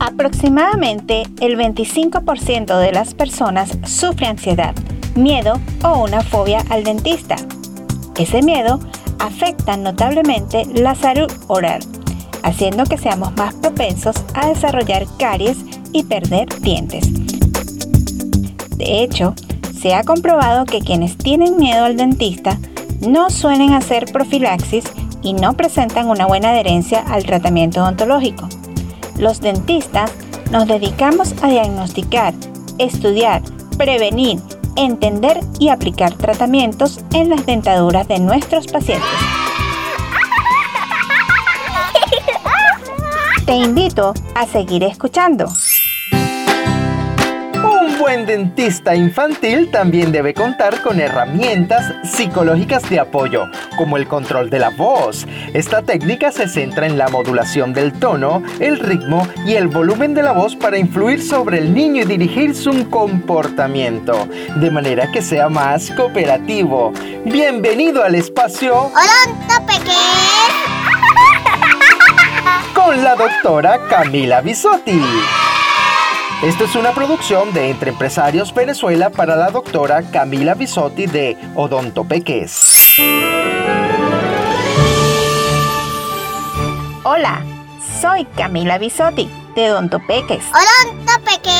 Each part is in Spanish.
Aproximadamente el 25% de las personas sufre ansiedad, miedo o una fobia al dentista. Ese miedo afecta notablemente la salud oral, haciendo que seamos más propensos a desarrollar caries y perder dientes. De hecho, se ha comprobado que quienes tienen miedo al dentista no suelen hacer profilaxis y no presentan una buena adherencia al tratamiento odontológico. Los dentistas nos dedicamos a diagnosticar, estudiar, prevenir, entender y aplicar tratamientos en las dentaduras de nuestros pacientes. Te invito a seguir escuchando buen dentista infantil también debe contar con herramientas psicológicas de apoyo, como el control de la voz. Esta técnica se centra en la modulación del tono, el ritmo y el volumen de la voz para influir sobre el niño y dirigir su comportamiento, de manera que sea más cooperativo. Bienvenido al espacio con la doctora Camila Bisotti. Esto es una producción de Entre Empresarios Venezuela para la doctora Camila Bisotti de Odontopeques. Hola, soy Camila Bisotti de Odontopeques. Odontopeques.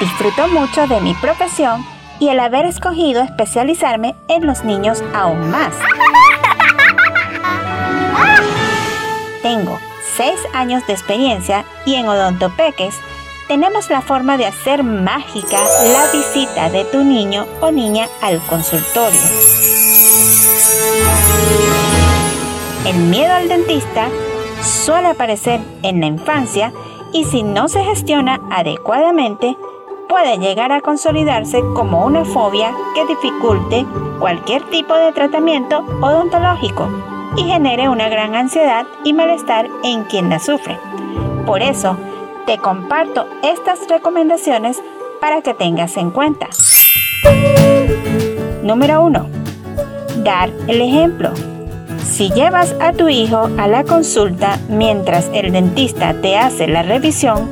Disfruto mucho de mi profesión y el haber escogido especializarme en los niños aún más. Tengo 6 años de experiencia y en Odontopeques tenemos la forma de hacer mágica la visita de tu niño o niña al consultorio. El miedo al dentista suele aparecer en la infancia y si no se gestiona adecuadamente, puede llegar a consolidarse como una fobia que dificulte cualquier tipo de tratamiento odontológico y genere una gran ansiedad y malestar en quien la sufre. Por eso, te comparto estas recomendaciones para que tengas en cuenta. Número 1. Dar el ejemplo. Si llevas a tu hijo a la consulta mientras el dentista te hace la revisión,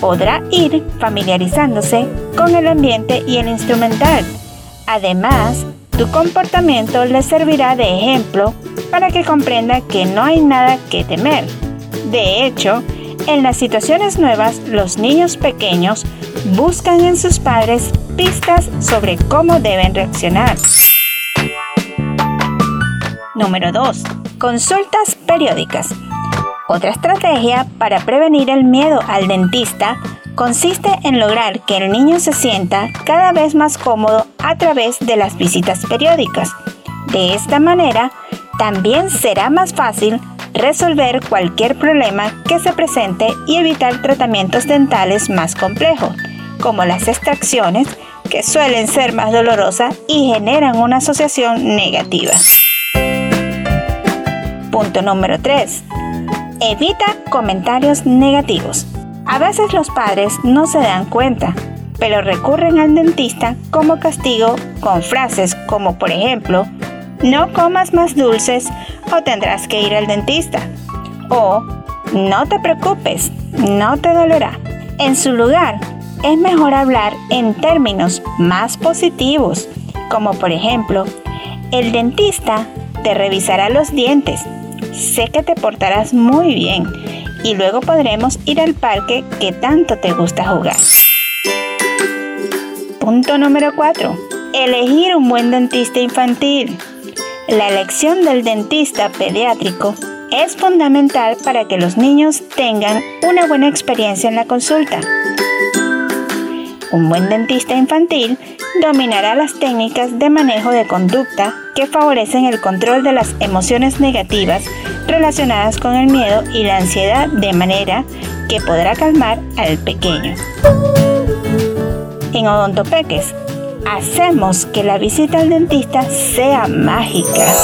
podrá ir familiarizándose con el ambiente y el instrumental. Además, tu comportamiento le servirá de ejemplo para que comprenda que no hay nada que temer. De hecho, en las situaciones nuevas, los niños pequeños buscan en sus padres pistas sobre cómo deben reaccionar. Número 2. Consultas periódicas. Otra estrategia para prevenir el miedo al dentista consiste en lograr que el niño se sienta cada vez más cómodo a través de las visitas periódicas. De esta manera, también será más fácil resolver cualquier problema que se presente y evitar tratamientos dentales más complejos, como las extracciones, que suelen ser más dolorosas y generan una asociación negativa. Punto número 3. Evita comentarios negativos. A veces los padres no se dan cuenta, pero recurren al dentista como castigo con frases como por ejemplo, no comas más dulces o tendrás que ir al dentista. O no te preocupes, no te dolerá. En su lugar, es mejor hablar en términos más positivos, como por ejemplo, el dentista te revisará los dientes. Sé que te portarás muy bien y luego podremos ir al parque que tanto te gusta jugar. Punto número 4. Elegir un buen dentista infantil. La elección del dentista pediátrico es fundamental para que los niños tengan una buena experiencia en la consulta. Un buen dentista infantil dominará las técnicas de manejo de conducta que favorecen el control de las emociones negativas relacionadas con el miedo y la ansiedad de manera que podrá calmar al pequeño. En Odontopeques hacemos que la visita al dentista sea mágica.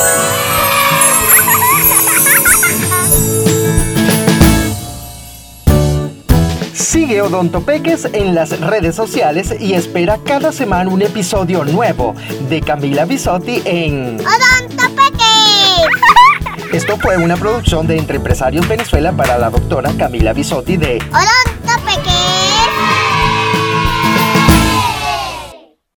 Sigue Odontopeques en las redes sociales y espera cada semana un episodio nuevo de Camila Bisotti en Odonto Peques. Esto fue una producción de Entre Empresarios Venezuela para la doctora Camila Bisotti de Odonto Peques.